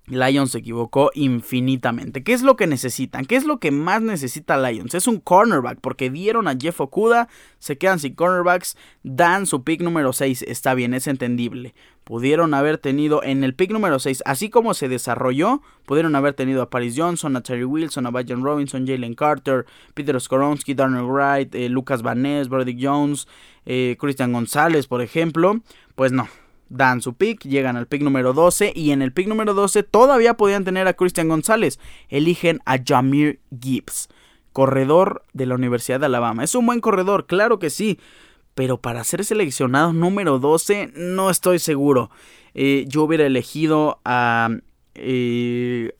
Lions se equivocó infinitamente. ¿Qué es lo que necesitan? ¿Qué es lo que más necesita Lions? Es un cornerback, porque dieron a Jeff Okuda, se quedan sin cornerbacks, dan su pick número 6, está bien, es entendible. Pudieron haber tenido en el pick número 6, así como se desarrolló, pudieron haber tenido a Paris Johnson, a Terry Wilson, a Bajan Robinson, Jalen Carter, Peter Skoronsky, Darnell Wright, eh, Lucas Van Ness, Brody Jones, eh, Christian González, por ejemplo. Pues no, dan su pick, llegan al pick número 12 y en el pick número 12 todavía podían tener a Christian González. Eligen a Jamir Gibbs, corredor de la Universidad de Alabama. Es un buen corredor, claro que sí, pero para ser seleccionado número 12 no estoy seguro. Eh, yo hubiera elegido a... Eh,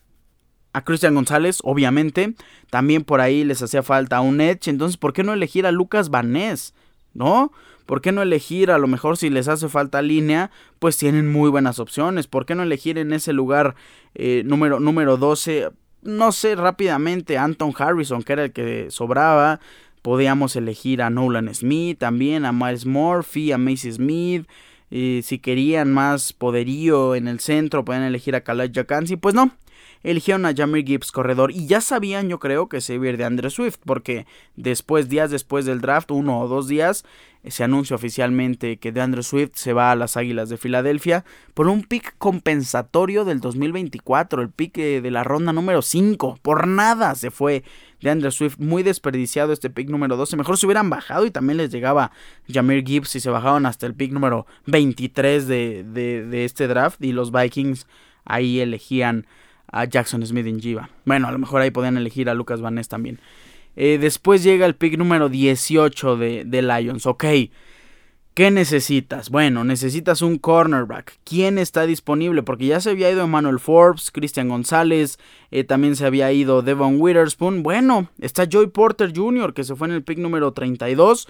a Christian González, obviamente. También por ahí les hacía falta un Edge. Entonces, ¿por qué no elegir a Lucas Vanés? ¿No? ¿Por qué no elegir? A lo mejor si les hace falta línea, pues tienen muy buenas opciones. ¿Por qué no elegir en ese lugar eh, número, número 12? No sé, rápidamente, Anton Harrison, que era el que sobraba. Podíamos elegir a Nolan Smith también, a Miles Murphy, a Macy Smith. Y si querían más poderío en el centro, pueden elegir a Khaled Jacansi. Pues no, eligieron a Jamir Gibbs corredor. Y ya sabían yo creo que se iba a ir de Andre Swift porque después, días después del draft, uno o dos días, se anuncia oficialmente que de Andre Swift se va a las Águilas de Filadelfia por un pick compensatorio del 2024, el pick eh, de la ronda número 5, por nada se fue de Andre Swift, muy desperdiciado este pick número 12, mejor se hubieran bajado y también les llegaba Jamir Gibbs y se bajaban hasta el pick número 23 de, de este draft y los Vikings ahí elegían a Jackson Smith en Jiva. Bueno, a lo mejor ahí podían elegir a Lucas Van Ness también. Eh, después llega el pick número 18 de, de, Lions. Ok. ¿Qué necesitas? Bueno, necesitas un cornerback. ¿Quién está disponible? Porque ya se había ido Emmanuel Forbes, Cristian González, eh, también se había ido Devon Witherspoon. Bueno, está Joy Porter Jr., que se fue en el pick número 32.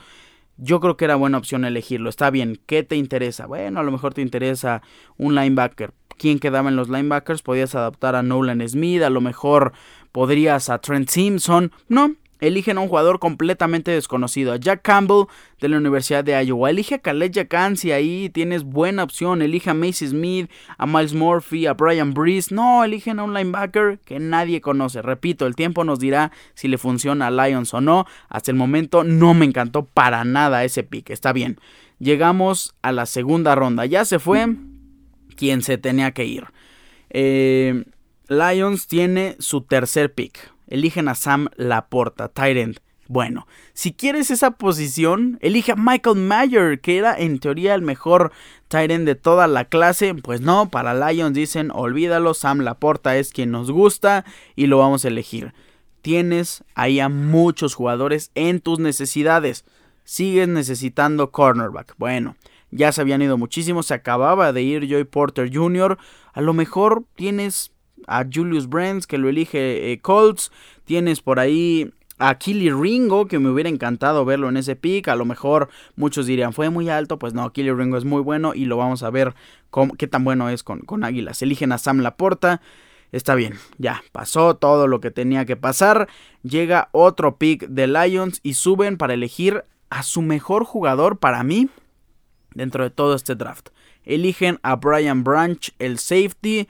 Yo creo que era buena opción elegirlo. Está bien, ¿qué te interesa? Bueno, a lo mejor te interesa un linebacker quién quedaba en los linebackers, podías adaptar a Nolan Smith, a lo mejor podrías a Trent Simpson, no, eligen a un jugador completamente desconocido, a Jack Campbell de la Universidad de Iowa. Elige a Khaled Jacansi, ahí tienes buena opción. Elige a Macy Smith, a Miles Murphy, a Brian Breeze. No, eligen a un linebacker que nadie conoce. Repito, el tiempo nos dirá si le funciona a Lions o no. Hasta el momento no me encantó para nada ese pick. Está bien. Llegamos a la segunda ronda. Ya se fue quien se tenía que ir. Eh, Lions tiene su tercer pick. Eligen a Sam Laporta, Tyrant. Bueno, si quieres esa posición, elige a Michael Mayer, que era en teoría el mejor Tyrant de toda la clase. Pues no, para Lions dicen, olvídalo, Sam Laporta es quien nos gusta y lo vamos a elegir. Tienes ahí a muchos jugadores en tus necesidades. Sigues necesitando cornerback. Bueno, ya se habían ido muchísimos, se acababa de ir Joy Porter Jr. A lo mejor tienes a Julius Brands que lo elige eh, Colts, tienes por ahí a Killy Ringo, que me hubiera encantado verlo en ese pick. A lo mejor muchos dirían, fue muy alto. Pues no, Killy Ringo es muy bueno y lo vamos a ver qué tan bueno es con, con Águilas. Eligen a Sam Laporta. Está bien, ya pasó todo lo que tenía que pasar. Llega otro pick de Lions y suben para elegir a su mejor jugador para mí dentro de todo este draft. Eligen a Brian Branch, el safety.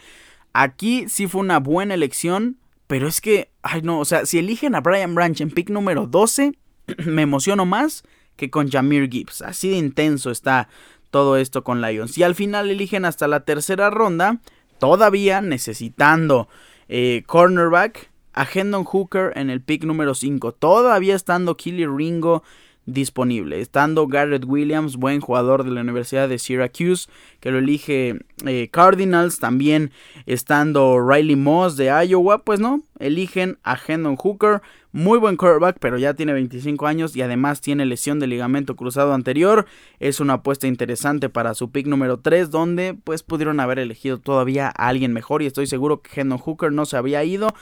Aquí sí fue una buena elección, pero es que, ay no, o sea, si eligen a Brian Branch en pick número 12, me emociono más que con Jamir Gibbs. Así de intenso está todo esto con Lions. Y al final eligen hasta la tercera ronda, todavía necesitando eh, cornerback, a Hendon Hooker en el pick número 5. Todavía estando Killy Ringo disponible. Estando Garrett Williams, buen jugador de la Universidad de Syracuse, que lo elige eh, Cardinals. También estando Riley Moss de Iowa, pues no, eligen a Hendon Hooker. Muy buen quarterback, pero ya tiene 25 años y además tiene lesión de ligamento cruzado anterior. Es una apuesta interesante para su pick número 3, donde pues pudieron haber elegido todavía a alguien mejor y estoy seguro que Hendon Hooker no se había ido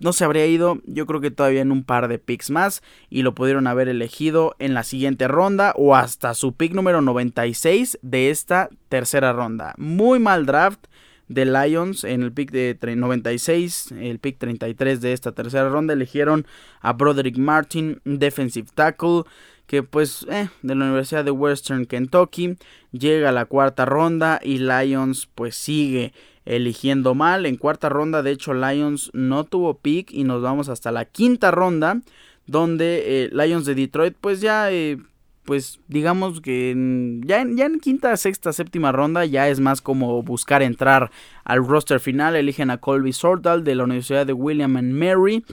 no se habría ido, yo creo que todavía en un par de picks más y lo pudieron haber elegido en la siguiente ronda o hasta su pick número 96 de esta tercera ronda. Muy mal draft de Lions en el pick de 96, el pick 33 de esta tercera ronda eligieron a Broderick Martin, defensive tackle, que pues eh, de la Universidad de Western Kentucky llega a la cuarta ronda y Lions pues sigue eligiendo mal. En cuarta ronda, de hecho, Lions no tuvo pick y nos vamos hasta la quinta ronda, donde eh, Lions de Detroit, pues ya, eh, pues digamos que ya, ya en quinta, sexta, séptima ronda ya es más como buscar entrar al roster final. Eligen a Colby Sortal de la Universidad de William and Mary.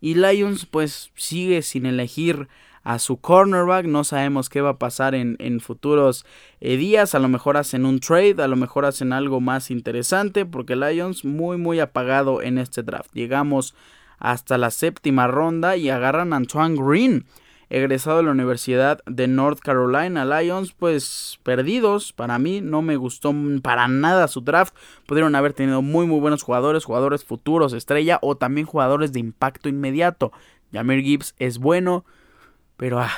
Y Lions pues sigue sin elegir a su cornerback. No sabemos qué va a pasar en, futuros eh, días. A lo mejor hacen un trade, a lo mejor hacen algo más interesante. Porque Lions muy muy apagado en este draft. Llegamos hasta la séptima ronda y agarran a Antoine Green. Egresado de la Universidad de North Carolina, Lions, pues perdidos. Para mí no me gustó para nada su draft. Pudieron haber tenido muy muy buenos jugadores, jugadores futuros, estrella o también jugadores de impacto inmediato. Jamir Gibbs es bueno, pero ah,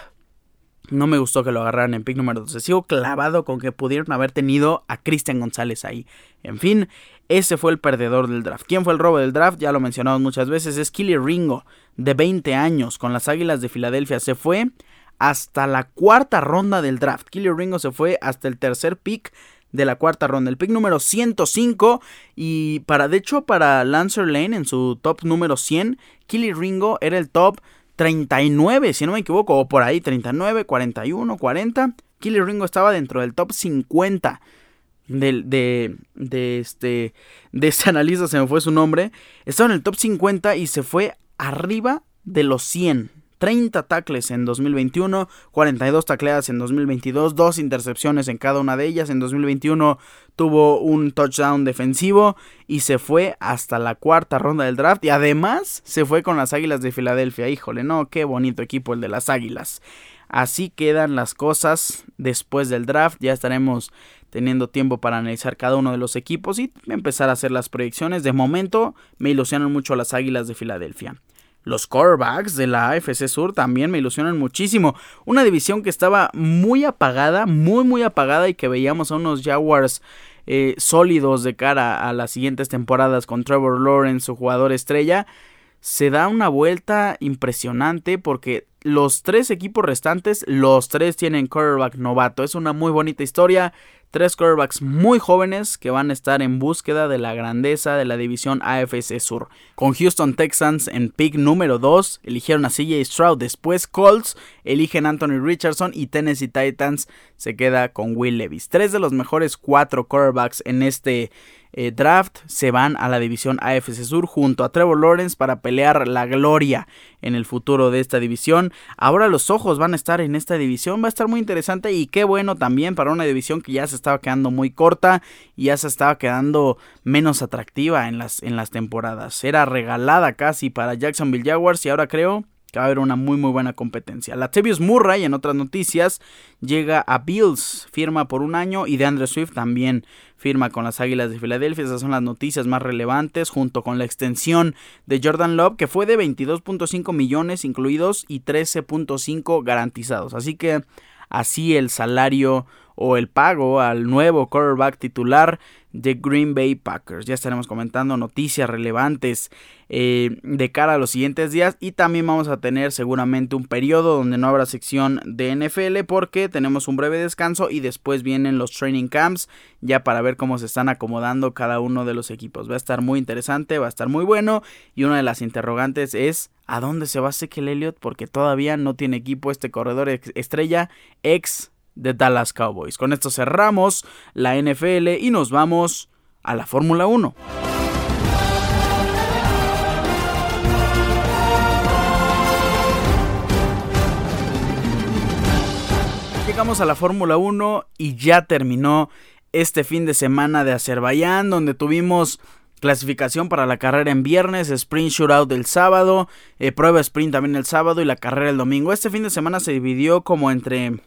no me gustó que lo agarraran en pick número 12. Sigo clavado con que pudieron haber tenido a Cristian González ahí. En fin, ese fue el perdedor del draft. ¿Quién fue el robo del draft? Ya lo mencionamos muchas veces. Es Killy Ringo, de 20 años, con las Águilas de Filadelfia. Se fue hasta la cuarta ronda del draft. Keely Ringo se fue hasta el tercer pick de la cuarta ronda, el pick número 105 y para de hecho para Lancer Lane en su top número 100, Keely Ringo era el top 39, si no me equivoco, o por ahí 39, 41, 40. Keely Ringo estaba dentro del top 50 de, de, de, este, de ese analista, se me fue su nombre. Estaba en el top 50 y se fue arriba de los 100. 30 tackles en 2021, 42 tacleadas en 2022, dos intercepciones en cada una de ellas. En 2021 tuvo un touchdown defensivo y se fue hasta la cuarta ronda del draft y además se fue con las Águilas de Filadelfia. Híjole, no, qué bonito equipo el de las Águilas. Así quedan las cosas después del draft. Ya estaremos teniendo tiempo para analizar cada uno de los equipos y empezar a hacer las proyecciones. De momento me ilusionan mucho las Águilas de Filadelfia. Los quarterbacks de la AFC Sur también me ilusionan muchísimo. Una división que estaba muy apagada, muy muy apagada y que veíamos a unos Jaguars eh, sólidos de cara a las siguientes temporadas con Trevor Lawrence, su jugador estrella. Se da una vuelta impresionante porque los tres equipos restantes, los tres tienen quarterback novato. Es una muy bonita historia. Tres quarterbacks muy jóvenes que van a estar en búsqueda de la grandeza de la división AFC Sur. Con Houston Texans en pick número 2, eligieron a CJ Stroud. Después Colts eligen Anthony Richardson y Tennessee Titans se queda con Will Levis. Tres de los mejores cuatro quarterbacks en este eh, draft se van a la división AFC Sur junto a Trevor Lawrence para pelear la gloria en el futuro de esta división. Ahora los ojos van a estar en esta división, va a estar muy interesante y qué bueno también para una división que ya se estaba quedando muy corta y ya se estaba quedando menos atractiva en las, en las temporadas. Era regalada casi para Jacksonville Jaguars y ahora creo que va a haber una muy muy buena competencia. La Latavius Murray, en otras noticias, llega a Bills, firma por un año y DeAndre Swift también firma con las Águilas de Filadelfia. Esas son las noticias más relevantes, junto con la extensión de Jordan Love, que fue de 22.5 millones incluidos y 13.5 garantizados. Así que así el salario o el pago al nuevo quarterback titular de Green Bay Packers. Ya estaremos comentando noticias relevantes eh, de cara a los siguientes días y también vamos a tener seguramente un periodo donde no habrá sección de NFL porque tenemos un breve descanso y después vienen los training camps ya para ver cómo se están acomodando cada uno de los equipos. Va a estar muy interesante, va a estar muy bueno y una de las interrogantes es ¿a dónde se va Sekel Elliott? Porque todavía no tiene equipo este corredor estrella ex de Dallas Cowboys. Con esto cerramos la NFL y nos vamos a la Fórmula 1. Llegamos a la Fórmula 1 y ya terminó este fin de semana de Azerbaiyán donde tuvimos clasificación para la carrera en viernes, sprint shootout el sábado, eh, prueba sprint también el sábado y la carrera el domingo. Este fin de semana se dividió como entre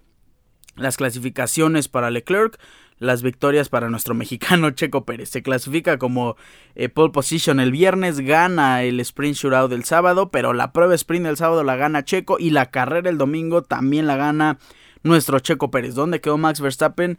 las clasificaciones para Leclerc, las victorias para nuestro mexicano Checo Pérez. Se clasifica como eh, pole position el viernes, gana el sprint shootout del sábado, pero la prueba sprint del sábado la gana Checo y la carrera el domingo también la gana nuestro Checo Pérez. ¿Dónde quedó Max Verstappen?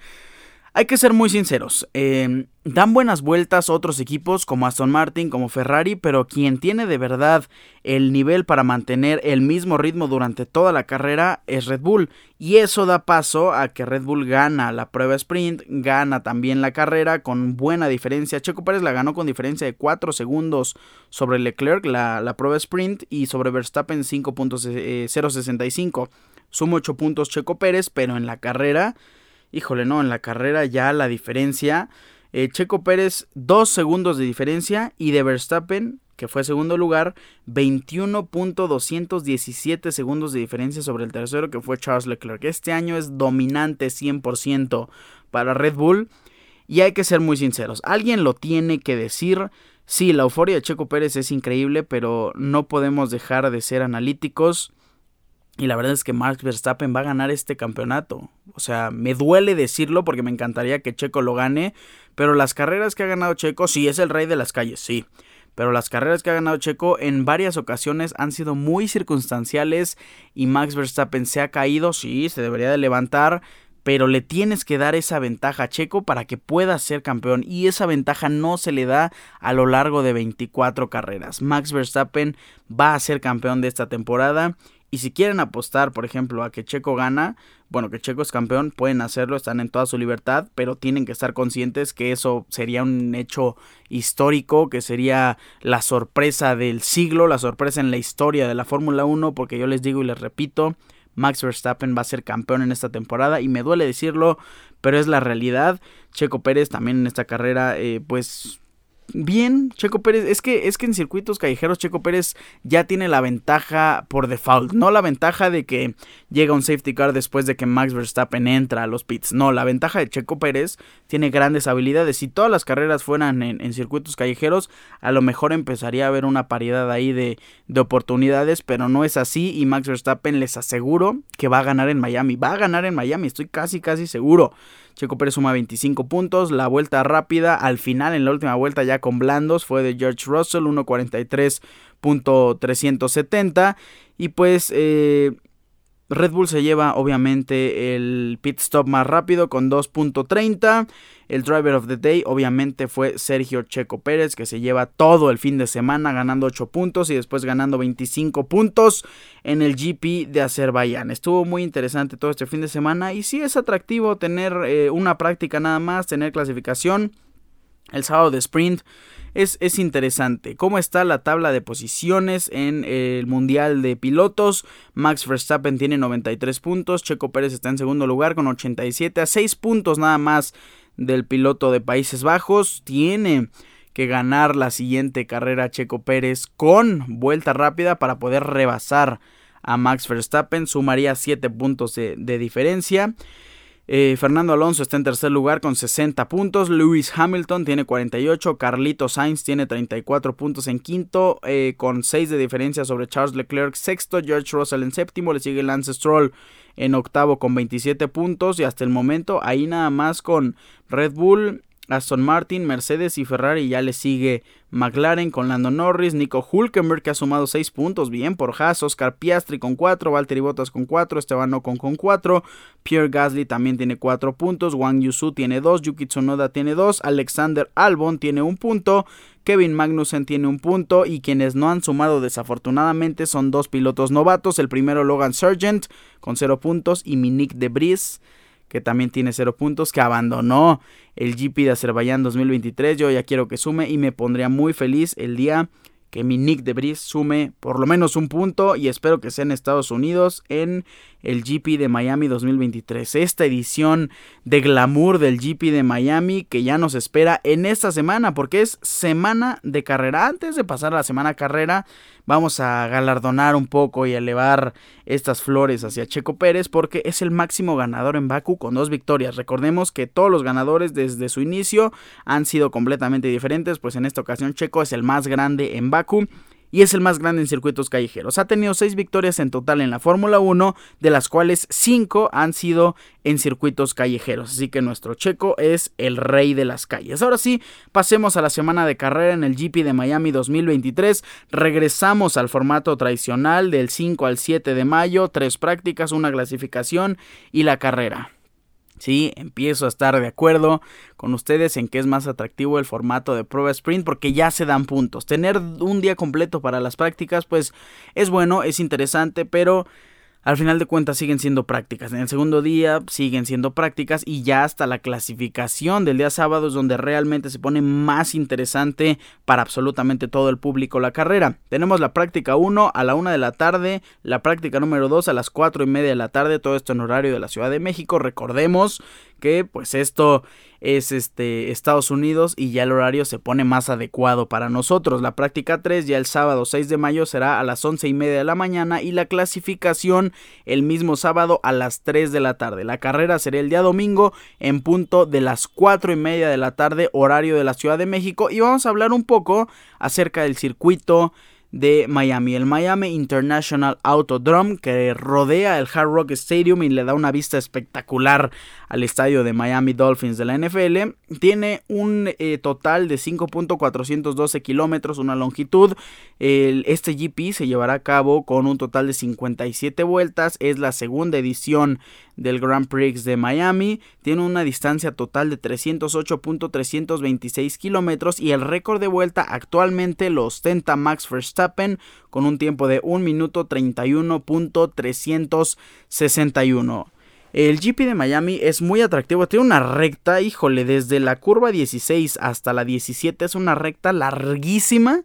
Hay que ser muy sinceros, em, dan buenas vueltas otros equipos como Aston Martin, como Ferrari, pero quien tiene de verdad el nivel para mantener el mismo ritmo durante toda la carrera es Red Bull. Y eso da paso a que Red Bull gana la prueba sprint, gana también la carrera con buena diferencia. Checo Pérez la ganó con diferencia de 4 segundos sobre Leclerc, la, la prueba sprint, y sobre Verstappen 5.065. Suma 8 puntos Checo Pérez, pero en la carrera híjole, no, en la carrera ya la diferencia. Eh, Checo Pérez, dos segundos de diferencia y de Verstappen, que fue segundo lugar, 21.217 segundos de diferencia sobre el tercero, que fue Charles Leclerc. Este año es dominante 100% para Red Bull. Y hay que ser muy sinceros, alguien lo tiene que decir. Sí, la euforia de Checo Pérez es increíble, pero no podemos dejar de ser analíticos. Y la verdad es que Max Verstappen va a ganar este campeonato. O sea, me duele decirlo porque me encantaría que Checo lo gane. Pero las carreras que ha ganado Checo, sí, es el rey de las calles, sí. Pero las carreras que ha ganado Checo en varias ocasiones han sido muy circunstanciales y Max Verstappen se ha caído, sí, se debería de levantar, pero le tienes que dar esa ventaja a Checo para que pueda ser campeón y esa ventaja no se le da a lo largo de 24 carreras. Max Verstappen va a ser campeón de esta temporada Y si quieren apostar, por ejemplo, a que Checo gana, bueno, que Checo es campeón, pueden hacerlo, están en toda su libertad, pero tienen que estar conscientes que eso sería un hecho histórico, que sería la sorpresa del siglo, la sorpresa en la historia de la Fórmula 1, porque yo les digo y les repito, Max Verstappen va a ser campeón en esta temporada y me duele decirlo, pero es la realidad. Checo Pérez también en esta carrera, eh, pues bien, Checo Pérez, es que es que en circuitos callejeros Checo Pérez ya tiene la ventaja por default, no la ventaja de que llega un safety car después de que Max Verstappen entra a los pits, no, la ventaja de Checo Pérez tiene grandes habilidades, si todas las carreras fueran en, circuitos callejeros, a lo mejor empezaría a haber una paridad ahí de, de oportunidades, pero no es así y Max Verstappen les aseguro que va a ganar en Miami, va a ganar en Miami, estoy casi casi seguro. Checo Pérez suma 25 puntos. La vuelta rápida al final, en la última vuelta ya con blandos, fue de George Russell, 1.43.370. Y pues eh, Red Bull se lleva obviamente el pit stop más rápido con 2.30. El driver of the day obviamente fue Sergio Checo Pérez que se lleva todo el fin de semana ganando 8 puntos y después ganando 25 puntos en el GP de Azerbaiyán. Estuvo muy interesante todo este fin de semana y sí es atractivo tener eh, una práctica nada más, tener clasificación. El sábado de sprint es, interesante. ¿Cómo está la tabla de posiciones en el Mundial de Pilotos? Max Verstappen tiene 93 puntos, Checo Pérez está en segundo lugar con 87, a 6 puntos nada más del piloto de Países Bajos. Tiene que ganar la siguiente carrera Checo Pérez con vuelta rápida para poder rebasar a Max Verstappen. Sumaría 7 puntos de diferencia. Eh, Fernando Alonso está en tercer lugar con 60 puntos. Lewis Hamilton tiene 48. Carlito Sainz tiene 34 puntos en quinto, eh, con 6 de diferencia sobre Charles Leclerc. Sexto, George Russell en séptimo. Le sigue Lance Stroll en octavo con 27 puntos. Y hasta el momento, ahí nada más con Red Bull, Aston Martin, Mercedes y Ferrari ya le sigue McLaren con Lando Norris, Nico Hulkenberg que ha sumado 6 puntos, bien por Haas, Oscar Piastri con 4, Valtteri Bottas con 4, Esteban Ocon con 4, Pierre Gasly también tiene 4 puntos, Wang Yusu tiene 2, Yuki Tsunoda tiene 2, Alexander Albon tiene 1 punto, Kevin Magnussen tiene un punto y quienes no han sumado desafortunadamente son dos pilotos novatos, el primero Logan Sargent con 0 puntos y Minik de Bris que también tiene 0 puntos, que abandonó el GP de Azerbaiyán 2023. Yo ya quiero que sume y me pondría muy feliz el día que mi Nick de Bris sume por lo menos un punto y espero que sea en Estados Unidos en el GP de Miami 2023. Esta edición de glamour del GP de Miami que ya nos espera en esta semana porque es semana de carrera. Antes de pasar a la semana carrera vamos a galardonar un poco y elevar estas flores hacia Checo Pérez porque es el máximo ganador en Baku con dos victorias. Recordemos que todos los ganadores desde su inicio han sido completamente diferentes, pues en esta ocasión Checo es el más grande en Baku y es el más grande en circuitos callejeros. Ha tenido 6 victorias en total en la Fórmula 1, de las cuales 5 han sido en circuitos callejeros. Así que nuestro checo es el rey de las calles. Ahora sí, pasemos a la semana de carrera en el GP de Miami 2023. Regresamos al formato tradicional del 5 al 7 de mayo, tres prácticas, una clasificación y la carrera. Sí, empiezo a estar de acuerdo con ustedes en que es más atractivo el formato de prueba sprint porque ya se dan puntos. Tener un día completo para las prácticas pues es bueno, es interesante, pero al final de cuentas siguen siendo prácticas. En el segundo día siguen siendo prácticas y ya hasta la clasificación del día sábado es donde realmente se pone más interesante para absolutamente todo el público la carrera. Tenemos la práctica 1 a la 1 de la tarde, la práctica número 2 a las 4 y media de la tarde, todo esto en horario de la Ciudad de México. Recordemos que pues esto es este Estados Unidos y ya el horario se pone más adecuado para nosotros. La práctica 3 ya el sábado 6 de mayo será a las 11 y media de la mañana y la clasificación el mismo sábado a las 3 de la tarde. La carrera será el día domingo en punto de las 4 y media de la tarde horario de la Ciudad de México y vamos a hablar un poco acerca del circuito de Miami, el Miami International Autodrome que rodea el Hard Rock Stadium y le da una vista espectacular al estadio de Miami Dolphins de la NFL. Tiene un eh, total de 5.412 kilómetros, una longitud. este GP se llevará a cabo con un total de 57 vueltas. Es la segunda edición del Grand Prix de Miami. Tiene una distancia total de 308.326 kilómetros y el récord de vuelta actualmente lo ostenta Max Verstappen con un tiempo de 1 minuto 31.361. El GP de Miami es muy atractivo, tiene una recta, híjole, desde la curva 16 hasta la 17 es una recta larguísima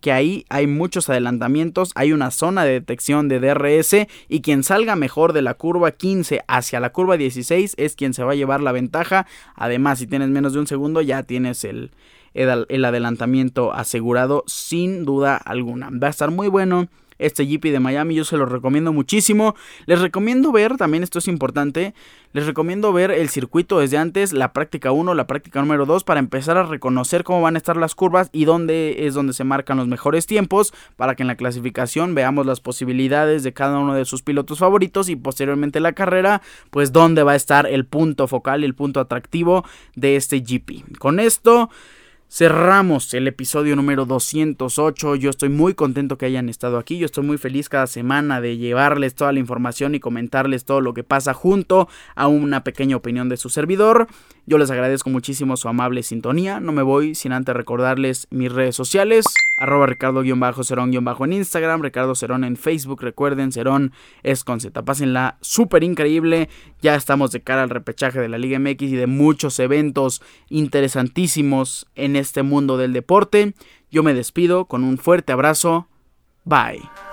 que ahí hay muchos adelantamientos, hay una zona de detección de DRS y quien salga mejor de la curva 15 hacia la curva 16 es quien se va a llevar la ventaja. Además, si tienes menos de un segundo ya tienes el, el adelantamiento asegurado sin duda alguna. Va a estar muy bueno este GP de Miami. Yo se lo recomiendo muchísimo. Les recomiendo ver, también esto es importante, les recomiendo ver el circuito desde antes, la práctica 1, la práctica número 2, para empezar a reconocer cómo van a estar las curvas y dónde es donde se marcan los mejores tiempos, para que en la clasificación veamos las posibilidades de cada uno de sus pilotos favoritos y posteriormente la carrera, pues dónde va a estar el punto focal el punto atractivo de este GP. Con esto... Cerramos el episodio número 208. Yo estoy muy contento que hayan estado aquí. Yo estoy muy feliz cada semana de llevarles toda la información y comentarles todo lo que pasa junto a una pequeña opinión de su servidor. Yo les agradezco muchísimo su amable sintonía. No me voy sin antes recordarles mis redes sociales. Arroba Ricardo-Cerón- en Instagram. Ricardo Cerón en Facebook. Recuerden, Cerón es con Z. Pásenla súper increíble. Ya estamos de cara al repechaje de la Liga MX y de muchos eventos interesantísimos en este mundo del deporte. Yo me despido con un fuerte abrazo. Bye.